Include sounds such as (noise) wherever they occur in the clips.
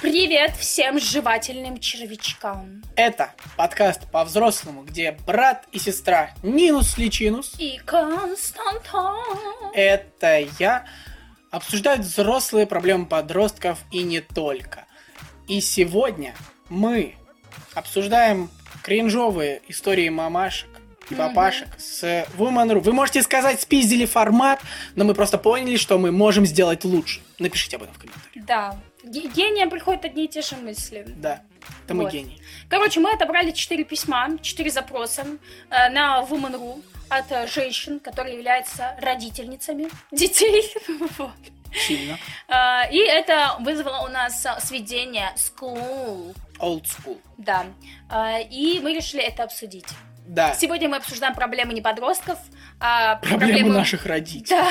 Привет всем жевательным червячкам. Это подкаст по-взрослому, где брат и сестра Нинус Личинус, И Константин. это я, обсуждают взрослые проблемы подростков и не только. И сегодня мы обсуждаем кринжовые истории мамашек и папашек с Woman.ru. Вы можете сказать, спиздили формат, но мы просто поняли, что мы можем сделать лучше. Напишите об этом в комментариях. Да. Ге- Гениям приходят одни и те же мысли. Да, это мы Вот. гений. Короче, мы отобрали четыре письма, четыре запроса э, на Woman.ru от э, женщин, которые являются родительницами детей. (laughs) Вот. Сильно. Э, И это вызвало у нас сведение school. Old school. Да. Э, И мы решили это обсудить. Да. Сегодня мы обсуждаем проблемы не подростков, а Проблемы наших родителей. Да.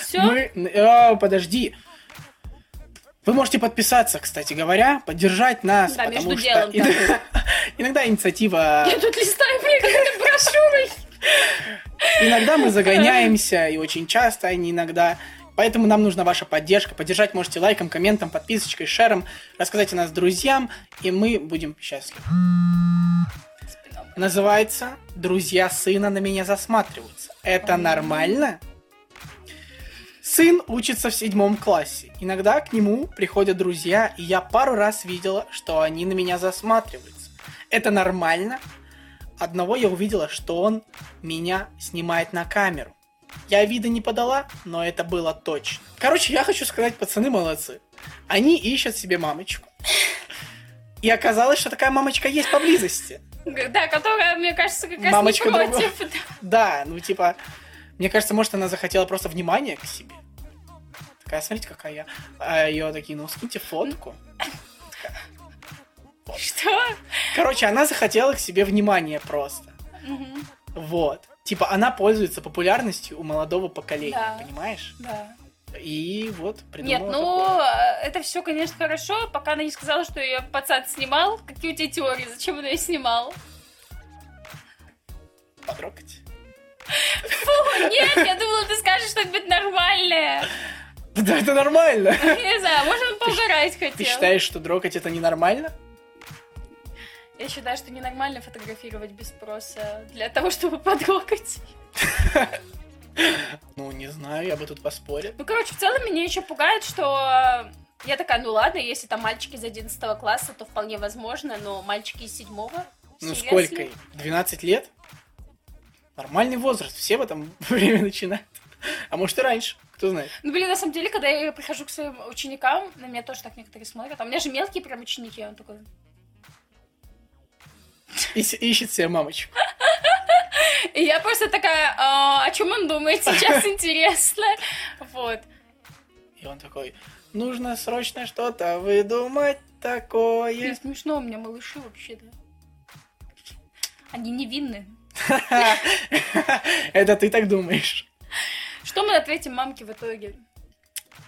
Всё? Мы... А, подожди. Вы можете подписаться, кстати говоря, поддержать нас, Да, потому между что делом, да. иногда, иногда инициатива, Я тут листаю мне какой-то брошюрой. иногда мы загоняемся, и очень часто, а не иногда. Поэтому нам нужна ваша поддержка. Поддержать можете лайком, комментом, подписочкой, шером, рассказать о нас друзьям, и мы будем счастливы. Называется «Друзья сына на меня засматриваются». Это нормально? Сын учится в седьмом классе. Иногда к нему приходят друзья, и я пару раз видела, что они на меня засматриваются. Это нормально? Одного я увидела, что он меня снимает на камеру. Я вида не подала, но это было точно. Короче, я хочу сказать, пацаны молодцы. Они ищут себе мамочку. И оказалось, что такая мамочка есть поблизости. Да, которая, мне кажется, как раз Мамочка не против. Да, ну типа, мне кажется, может, она захотела просто внимания к себе. Такая, смотрите, какая я. А ее такие, ну скиньте фотку. Что? Короче, она захотела к себе внимания просто. Вот. Типа, она пользуется популярностью у молодого поколения, Да. понимаешь? Да. И вот Нет, придумала ну, такое. э, это все, конечно, хорошо, пока она не сказала, что ее пацан снимал. Какие у тебя теории? Зачем он ее снимал? Потрогать. Фу, нет, я думала, ты скажешь что-нибудь нормальное. (laughs) Да, это нормально. (laughs) Не знаю, может, он поугарать хотел. Ты считаешь, что дрогать это ненормально? Я считаю, что ненормально фотографировать без спроса для того, чтобы потрогать. (laughs) Ну, не знаю, я бы тут поспорил. Ну, короче, в целом меня еще пугает, что я такая, ну ладно, если там мальчики из 11 класса, то вполне возможно, но мальчики из 7 Ну, сколько? ей? 12 лет? Нормальный возраст. Все в этом время начинают. А может и раньше, кто знает. Ну, блин, на самом деле, когда я прихожу к своим ученикам, на меня тоже так некоторые смотрят. А у меня же мелкие прям ученики, он такой... И ищет себе мамочку. И я просто такая, «А, о чем он думает сейчас, (laughs) интересно? Вот. И он такой, нужно срочно что-то выдумать Блин, такое. смешно у меня малыши вообще-то. Они невинны. (laughs) Это ты так думаешь. Что мы ответим мамке в итоге?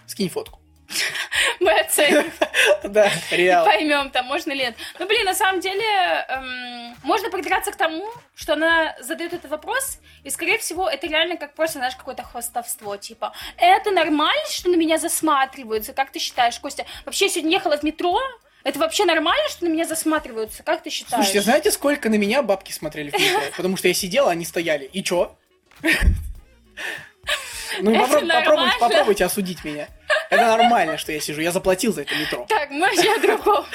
Скинь фотку. (laughs) Мы оценим. (laughs) Да, реал. поймем, там можно ли это. Ну, блин, на самом деле, эм, можно придраться к тому, что она задает этот вопрос, и, скорее всего, это реально как просто, знаешь, какое-то хвостовство, типа, это нормально, что на меня засматриваются? Как ты считаешь, Костя? Вообще, я сегодня ехала в метро, это вообще нормально, что на меня засматриваются? Как ты считаешь? Слушайте, знаете, сколько на меня бабки смотрели в метро? Потому что я сидела, они стояли. И чё? Ну, Это попроб- попробуйте, попробуйте осудить меня. Это нормально, что я сижу. Я заплатил за это метро. Так, мы вообще о другом.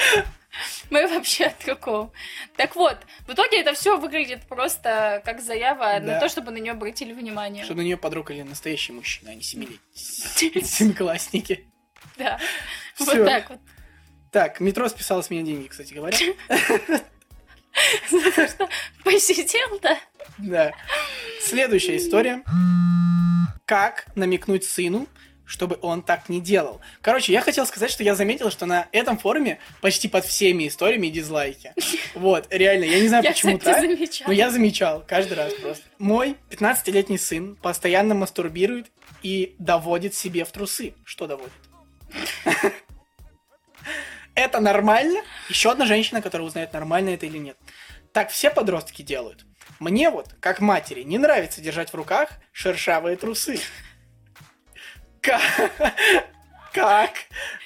Мы вообще о другом. Так вот, в итоге это все выглядит просто как заява на Да. то, чтобы на нее обратили внимание. Что на нее подрукали настоящие мужчины, а не семилетние. Да. Вот так вот. Так, метро списало с меня деньги, кстати говоря. (laughs) Посидел, да? Да. Следующая история. Как намекнуть сыну, чтобы он так не делал. Короче, я хотел сказать, что я заметил, что на этом форуме почти под всеми историями дизлайки. (laughs) Вот, реально, я не знаю, почему так. Но я замечал каждый раз просто. Мой 15-летний сын постоянно мастурбирует и доводит себе в трусы. Что доводит? (laughs) Это нормально? Еще одна женщина, которая узнает, нормально это или нет. Так все подростки делают. Мне вот, как матери, не нравится держать в руках шершавые трусы. Ка- Как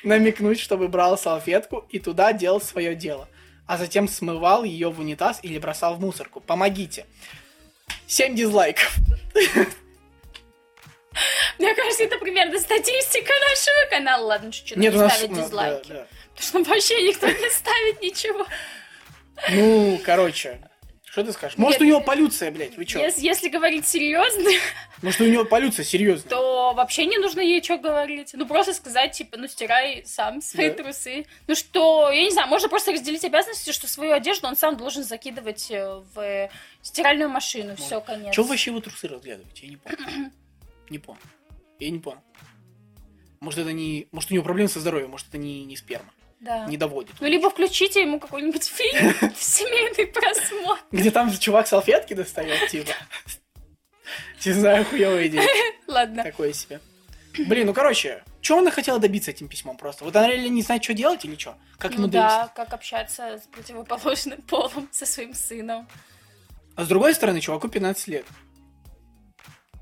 намекнуть, чтобы брал салфетку и туда делал свое дело, а затем смывал ее в унитаз или бросал в мусорку? Помогите. Семь дизлайков. Мне кажется, это примерно статистика нашего канала. Ладно, чуть-чуть не нас... ставят ну, дизлайки. да, да. Потому что вообще никто не ставит ничего. Ну, короче, что ты скажешь? Может, Нет, у него полюция, блядь, вы чё? Если, если говорить серьезно, (laughs) Может, у него полюция, серьезно? то вообще не нужно ей что говорить. Ну, просто сказать, типа, ну, стирай сам свои Да. трусы. Ну, что, я не знаю, можно просто разделить обязанности, что свою одежду он сам должен закидывать э, в стиральную машину. Все, конец. Чего вообще его трусы разглядываете? Я не понял. (clears throat) Не понял. Я не понял. Может, это не... Может, у него проблемы со здоровьем, может, это не, не сперма. Да. Не доводит. Ну, либо включите ему какой-нибудь фильм, (laughs) семейный просмотр. Где там чувак салфетки достает, типа. Не знаю, хуевая идея. (laughs) Ладно. Такое себе. Блин, ну короче, что она хотела добиться этим письмом просто? Вот она реально не знает, что делать или что? Как Ну да, как общаться с противоположным (laughs) полом, со своим сыном. А с другой стороны, чуваку 15 лет.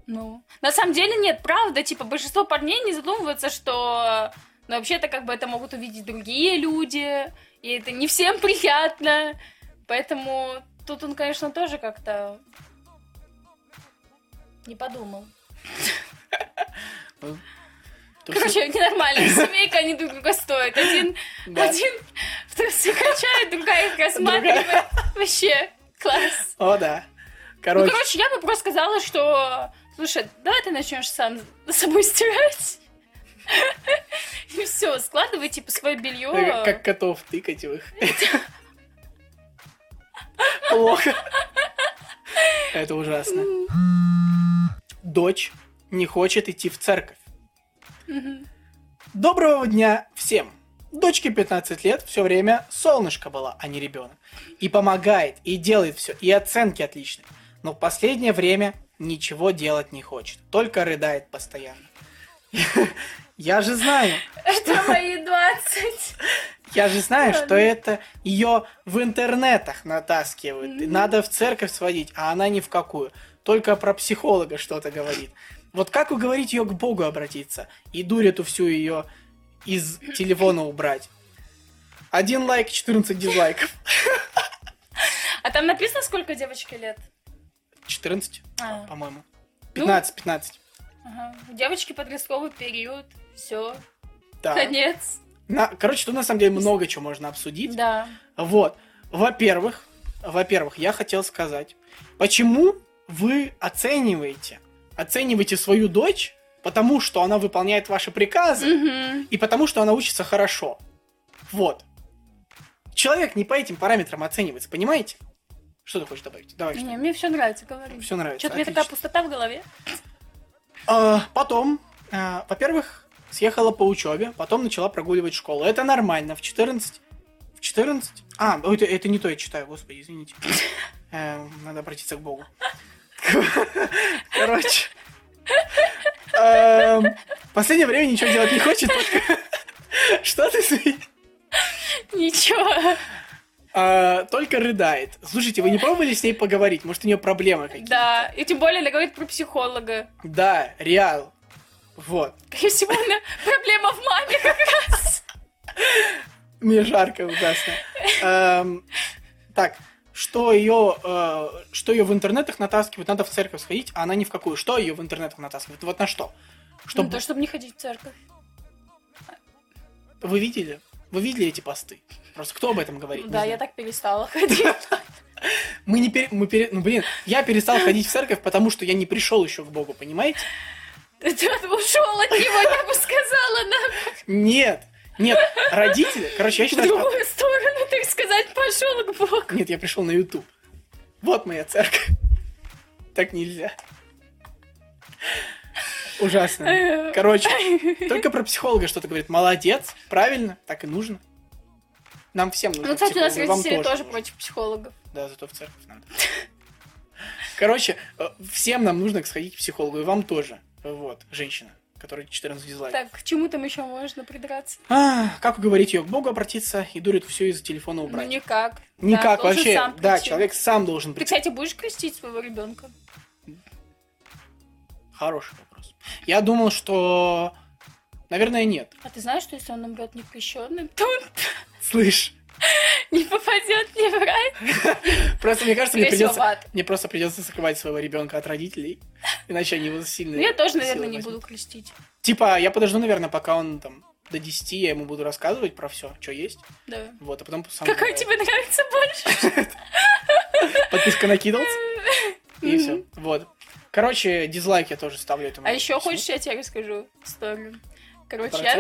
Ну, на самом деле нет, правда, типа большинство парней не задумываются, что, ну, вообще-то как бы это могут увидеть другие люди, и это не всем (laughs) приятно, поэтому тут он, конечно, тоже как-то не подумал. Ну, Короче, ненормальная (laughs) семейка, они друг друга стоят. Один, Да. один в трусы качает, другая их рассматривает. Вообще, класс. О, да. Ну, Короче, короче, я бы просто сказала, что... Слушай, давай ты начнешь сам за собой стирать. (laughs) И все, складывай, типа, свое белье. э, как котов тыкать в их. (laughs) Плохо. Это ужасно. Дочь не хочет идти в церковь. Доброго дня всем! Дочке 15 лет все время солнышко было, а не ребенок. И помогает, и делает все, и оценки отличные. Но в последнее время ничего делать не хочет, только рыдает постоянно. (laughs) Я же знаю, Это мои 20. я же знаю, Ладно. что это ее в интернетах натаскивают. И Надо в церковь сводить, а она ни в какую. Только про психолога что-то говорит. Вот как уговорить ее к Богу обратиться и дурь эту всю ее из телефона убрать? Один лайк, 14 дизлайков. А там написано, сколько девочке лет? 14, А. по-моему. Ну. 15, 15. Ага. Девочки подростковый период. Все, Да. конец. На- короче, тут на самом деле много чего можно обсудить. Да. Вот. Во-первых, во-первых, я хотел сказать, почему вы оцениваете, оцениваете свою дочь, потому что она выполняет ваши приказы Мгм. и потому что она учится хорошо. Вот. Человек не по этим параметрам оценивается, понимаете? Что ты хочешь добавить? Давай. Не, мне все нравится, говори. Все нравится. Что-то у меня такая пустота в голове. А, потом, а, во-первых, съехала по учебе, потом начала прогуливать школу. Это нормально. В 14... В 14? А, это, это не то я читаю, господи, извините. Э, надо обратиться к Богу. Короче. В последнее время ничего делать не хочет. Что ты смеешь? Ничего. А, Только рыдает. Слушайте, вы не пробовали с ней поговорить? Может, у нее проблемы какие-то? Да. И тем более она говорит про психолога. Да, реал. Вот. Скорее всего, проблема в маме как раз. Мне жарко ужасно. Эм, Так, что ее, э, что ее в интернетах натаскивают, надо в церковь сходить, а она ни в какую. Что ее в интернетах натаскивает? Вот на что? Ну, Чтобы то, чтобы не ходить в церковь. вы видели? Вы видели эти посты? Просто кто об этом говорит? Да, я так перестала ходить. Мы не пере... мы пере- Ну, блин, я перестал ходить в церковь, потому что я не пришел еще к Богу, понимаете? Ты ушел от него, я бы сказала, на Нет, нет, родители, короче, я в считаю, что... другую сторону, так сказать, пошел к Богу. Нет, я пришел на YouTube. Вот моя церковь. Так нельзя. Ужасно. Короче, только про психолога что-то говорит. Молодец, правильно, так и нужно. Нам всем нужно Ну, кстати, у нас родители тоже нужно. против психологов. Да, зато в церковь надо. Короче, э, всем нам нужно сходить к психологу, и вам тоже. Вот, женщина, которая 14 дизлайков. Так, к чему там еще можно придраться? А, как уговорить ее к Богу обратиться и дурит все из телефона Ну, убрать? никак. Никак Да, вообще. сам Да, человек сам должен Ты, прийти. кстати, будешь крестить своего ребенка? Хороший вопрос. Я думал, что Наверное, нет. А ты знаешь, что если он умрет некрещенным, то он Слышь, не попадет ни в рай, просто мне кажется, мне придется, мне просто придется скрывать своего ребенка от родителей, иначе они его сильно. Ну, я тоже, наверное, не буду крестить. Типа, я подожду, наверное, пока он там до 10, я ему буду рассказывать про все, что есть. Да. Вот, а потом сам. Какой тебе нравится больше? (laughs) Подписка на и все. Вот. Короче, дизлайк я тоже ставлю этому. А еще хочешь, я тебе расскажу историю? Короче, я...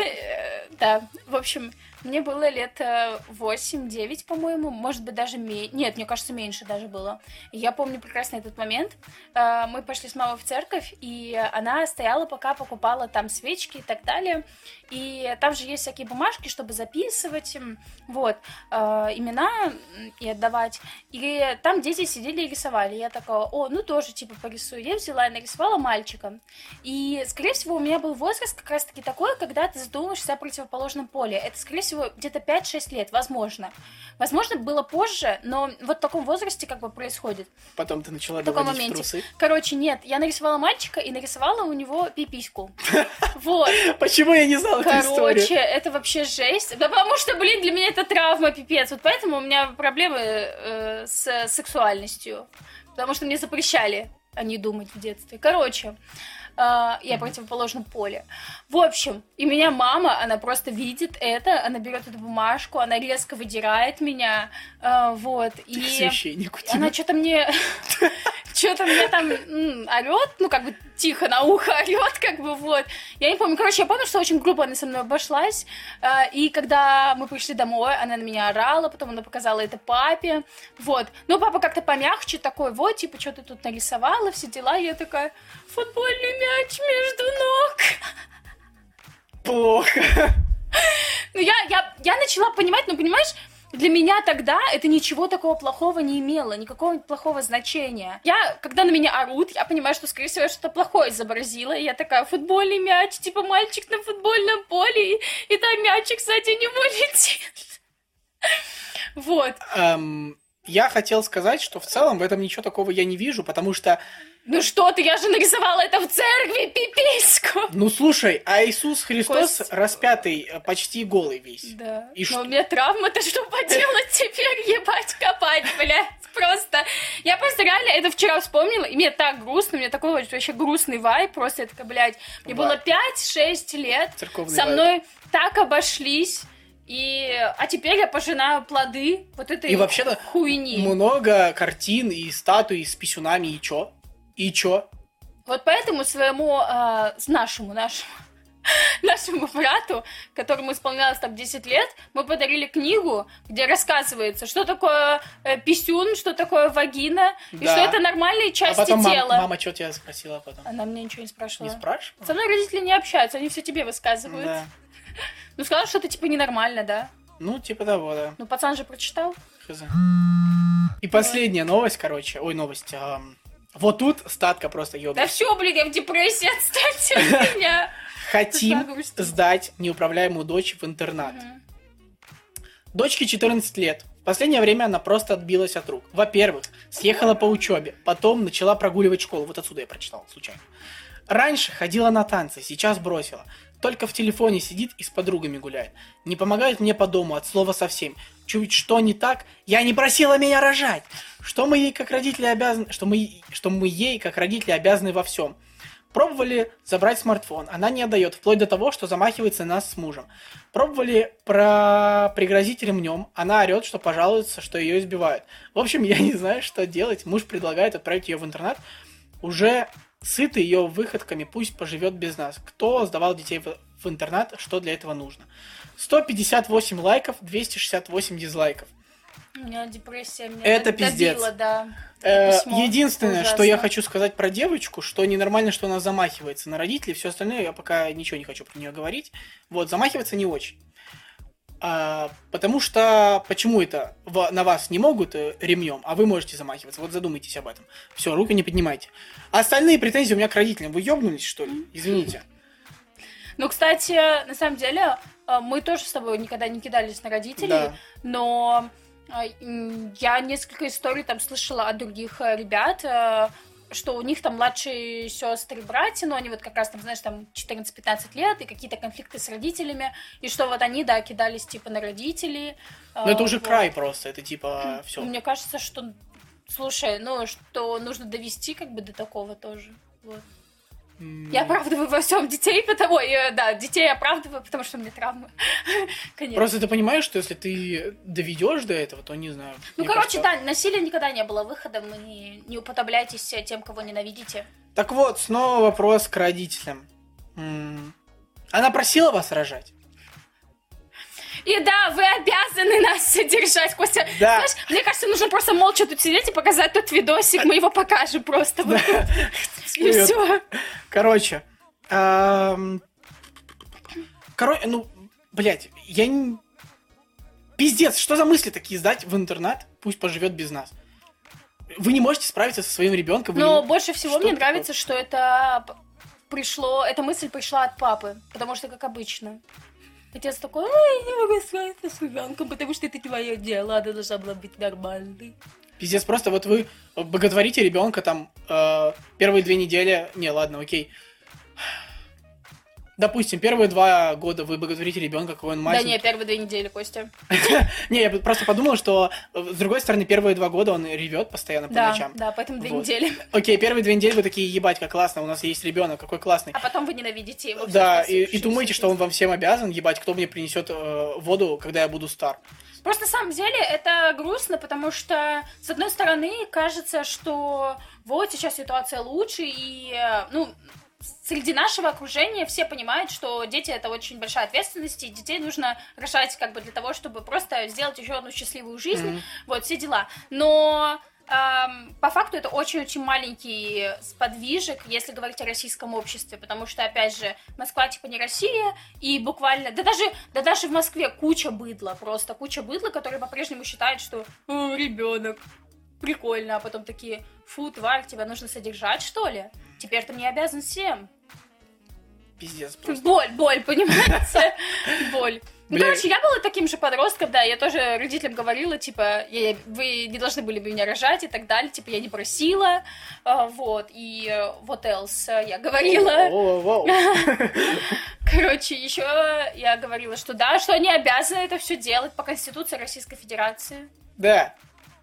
э, Да, в общем, мне было лет э, 8-9, по-моему, может быть, даже меньше. Нет, мне кажется, меньше даже было. Я помню прекрасно этот момент. Э, Мы пошли с мамой в церковь, и она стояла, пока покупала там свечки и так далее. И там же есть всякие бумажки, чтобы записывать, вот, э, имена и отдавать. И там дети сидели и рисовали. Я такая, о, ну тоже, типа, порисую. Я взяла и нарисовала мальчика. И, скорее всего, у меня был возраст как раз-таки такой, когда ты задумываешься о противоположном поле. Это, скорее всего, где-то 5-6 лет, возможно. Возможно, было позже, но вот в таком возрасте как бы происходит. Потом ты начала В таком доводить в моменте. трусы. Короче, нет, я нарисовала мальчика и нарисовала у него пипиську. (laughs) Вот. Почему я не знал эту? Короче, это вообще жесть. Да потому что, блин, для меня это травма, пипец. Вот поэтому у меня проблемы э, с сексуальностью. Потому что мне запрещали о ней думать в детстве. Короче, э, я противоположном поле. В общем, и меня мама, она просто видит это, она берет эту бумажку, она резко выдирает меня, э, вот, К и... священнику. Она что-то мне... (laughs) Что-то мне там орет, ну, как бы тихо на ухо (laughs) орет, как бы вот. Я не помню. Короче, я помню, что очень грубо она со мной обошлась. А, И когда мы пришли домой, она на меня орала, потом она показала это папе. Вот. Но папа как-то помягче такой, вот, типа, что ты тут нарисовала, все дела. Я такая, футбольный мяч между ног. Плохо. Ну, я, я, я начала понимать, ну, понимаешь, для меня тогда это ничего такого плохого не имело, никакого плохого значения. Я, когда на меня орут, я понимаю, что, скорее всего, я что-то плохое изобразила, и я такая, футбольный мяч, типа мальчик на футбольном поле, и, и там мячик сзади него летит. Вот. Эм, я хотел сказать, что в целом в этом ничего такого я не вижу, потому что, Ну что ты, я же нарисовала это в церкви, пипиську. ну слушай, а Иисус Христос Кость. распятый э, почти голый весь. Да. И Но что? у меня травма-то что поделать (laughs) теперь, ебать, копать, блядь. Просто. Я просто реально это вчера вспомнила, и мне так грустно, у меня такой вообще грустный вайб, просто я такая, блядь, мне было Вайб. 5-6 лет, Церковный со вайб. мной так обошлись, и... А теперь я пожинаю плоды вот этой И вообще-то хуйни. Много картин и статуй с писюнами, и чё? И чё? Вот поэтому своему, э, с нашему, нашему, (laughs) нашему брату, которому исполнялось там 10 лет, мы подарили книгу, где рассказывается, что такое э, писюн, что такое вагина, и Да. что это нормальные А части потом мам- тела. мама что тебя спросила потом? Она мне ничего не Не спрашивала. спрашивала? Со мной родители не общаются, они все тебе высказывают. Да. (laughs) Ну, сказала, что это типа ненормально, да? Ну, типа того, да. Ну, пацан же прочитал. Хз. И последняя новость, короче. Ой, новость. ам, Вот тут статка просто ёбнет. Да все, блин, я в депрессии, (laughs) отстаньте от меня. Хотим сдать неуправляемую дочь в интернат. Дочке 14 лет. В последнее время она просто отбилась от рук. Во-первых, съехала по учебе, потом начала прогуливать школу. Вот отсюда я прочитал, случайно. Раньше ходила на танцы, сейчас бросила. Только в телефоне сидит и с подругами гуляет. Не помогает мне по дому, от слова совсем. Чуть что не так, я не просила меня рожать. Что мы ей как родители обязаны, что мы, что мы ей как родители обязаны во всем. Пробовали забрать смартфон, она не отдает, вплоть до того, что замахивается на нас с мужем. Пробовали про пригрозить ремнем, она орет, что пожалуется, что ее избивают. В общем, я не знаю, что делать. Муж предлагает отправить ее в интернат. Уже сытый ее выходками, пусть поживет без нас. Кто сдавал детей в, интернат, что для этого нужно? 158 лайков, 268 дизлайков. У меня депрессия меня Это добила, пиздец. да. Э, Письмо. Единственное, что Ужасно. я хочу сказать про девочку, что ненормально, что она замахивается на родителей, все остальное я пока ничего не хочу про нее говорить. Вот, замахиваться не очень. А, потому что почему это в- на вас не могут э, ремнем, а вы можете замахиваться? Вот задумайтесь об этом. Все, руку не поднимайте. А остальные претензии у меня к родителям. Вы ёбнулись, что ли? Извините. Ну, кстати, на самом деле, э, мы тоже с тобой никогда не кидались на родителей, Да. но э, я несколько историй там слышала от других ребят, что у них там младшие сестры, братья, но они вот как раз там, знаешь, там 14-15 лет, и какие-то конфликты с родителями, и что вот они, да, кидались типа на родителей. Но это уже вот. край просто, это типа все. Мне кажется, что, слушай, ну, что нужно довести как бы до такого тоже. Вот. Я оправдываю во всем детей, потому э, да, детей оправдываю, потому что у меня травмы. (laughs) Конечно. Просто ты понимаешь, что если ты доведешь до этого, то не знаю. Ну, мне короче, кажется- да, насилие никогда не было выходом, и не, не уподобляйтесь тем, кого ненавидите. Так вот, снова вопрос к родителям. Она просила вас рожать? И да, вы обязаны нас содержать, Костя. Да. Знаешь, мне кажется, нужно просто молча тут сидеть и показать тот видосик, мы его покажем просто. вот тут. И все. Короче. Короче, ну, блядь, я не... Пиздец, что за мысли такие сдать в интернат? Пусть поживет без нас. Вы не можете справиться со своим ребенком. не Но мо- больше всего Что мне такое? нравится, что это пришло, эта мысль пришла от папы, потому что, как обычно, отец такой, ой, я не могу справиться с ребенком, потому что это твое дело, она должна была быть нормальной. Пиздец, просто вот вы боготворите ребенка там э, первые две недели. Не, ладно, окей. Допустим, первые два года вы боготворите ребенка, какой он Да маленький. не, первые две недели, Костя. (laughs) Не, я просто подумал, что э, с другой стороны, первые два года он ревет постоянно по Да, ночам. да, поэтому две недели. Окей, первые две недели вы такие, ебать, как классно, у нас есть ребенок, какой классный. А потом вы ненавидите его. Да, и, думаете, что он вам всем обязан, ебать, кто мне принесет э, воду, когда я буду стар. Просто на самом деле это грустно, потому что, с одной стороны, кажется, что вот сейчас ситуация лучше, и, э, ну, среди нашего окружения все понимают, что дети это очень большая ответственность, и детей нужно рожать как бы для того, чтобы просто сделать еще одну счастливую жизнь, Мгм. вот, все дела. Но эм, по факту это очень-очень маленький сподвижек, если говорить о российском обществе, потому что, опять же, Москва типа не Россия, и буквально, да даже, да даже в Москве куча быдла, просто куча быдла, которые по-прежнему считают, что ребенок, прикольно, а потом такие, фу, тварь, тебя нужно содержать, что ли? Теперь ты мне обязан всем. Пиздец (laughs) просто. Боль, боль, понимаете? (laughs) Боль. Ну, короче, я была таким же подростком, да, я тоже родителям говорила, типа, я- вы не должны были бы меня рожать и так далее, типа, я не просила, а, вот, и э, вот else э, я говорила. Воу-воу-воу. (laughs) Короче, еще я говорила, что да, что они обязаны это все делать по Конституции Российской Федерации. Да.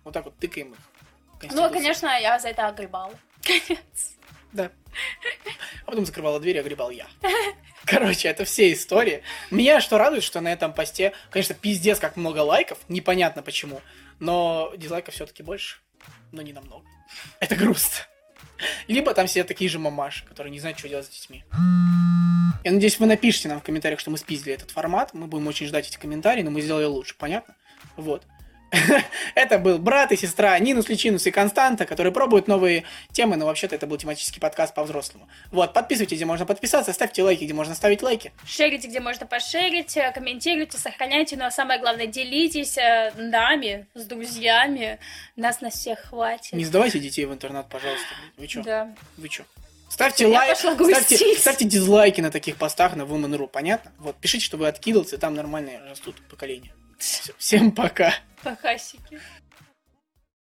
Вот так вот тыкаем их. Ну, конечно, я за это огребала. Конец. Да. А потом закрывала дверь, и огребал я. (laughs) Короче, это все истории. Меня что радует, что на этом посте, конечно, пиздец как много лайков, непонятно почему, но дизлайков все-таки больше, но не намного. (laughs) Это грустно. Либо там сидят такие же мамаши, которые не знают, что делать с детьми. Я надеюсь, вы напишите нам в комментариях, что мы спиздили этот формат. Мы будем очень ждать эти комментарии, но мы сделали лучше, понятно? Вот. (laughs) Это был брат и сестра Нинус Личинус и Константа, которые пробуют новые темы, но вообще-то это был тематический подкаст по-взрослому. Вот, подписывайтесь, где можно подписаться, ставьте лайки, где можно ставить лайки. Шерите, где можно пошерить, э, комментируйте, сохраняйте, ну а самое главное, делитесь э, нами, с друзьями. Нас на всех хватит. Не сдавайте детей в интернат, пожалуйста. Вы чё? Да. Вы чё? Ставьте лайк, ставьте, ставьте дизлайки на таких постах на Woman.ru, понятно? Вот, пишите, что вы откидался, там нормальные растут поколения. Всем пока. Похасики.